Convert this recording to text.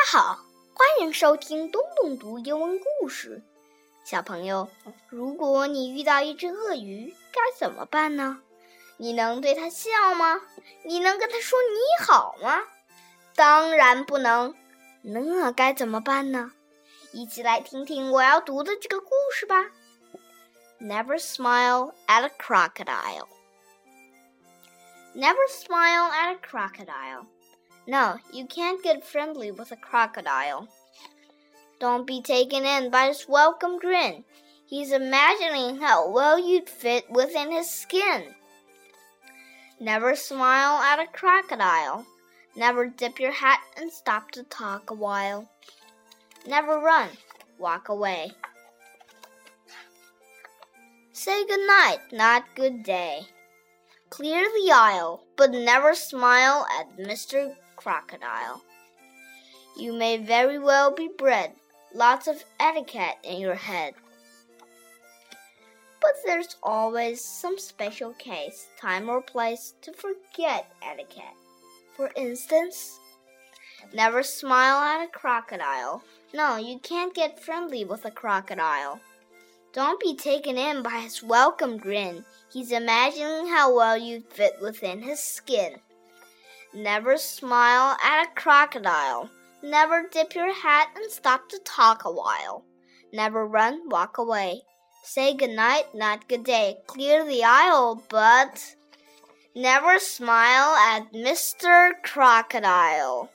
大家好，欢迎收听东东读英文故事。小朋友，如果你遇到一只鳄鱼，该怎么办呢？你能对它笑吗？你能跟它说你好吗？当然不能。那该怎么办呢？一起来听听我要读的这个故事吧。Never smile at a crocodile. Never smile at a crocodile. No, you can't get friendly with a crocodile. Don't be taken in by his welcome grin. He's imagining how well you'd fit within his skin. Never smile at a crocodile. Never dip your hat and stop to talk a while. Never run, walk away. Say good night, not good day. Clear the aisle, but never smile at Mr. Crocodile. You may very well be bred, lots of etiquette in your head. But there's always some special case, time or place to forget etiquette. For instance, never smile at a crocodile. No, you can't get friendly with a crocodile. Don't be taken in by his welcome grin. He's imagining how well you fit within his skin. Never smile at a crocodile. Never dip your hat and stop to talk a while. Never run, walk away. Say good night, not good day. Clear the aisle, but never smile at Mr. Crocodile.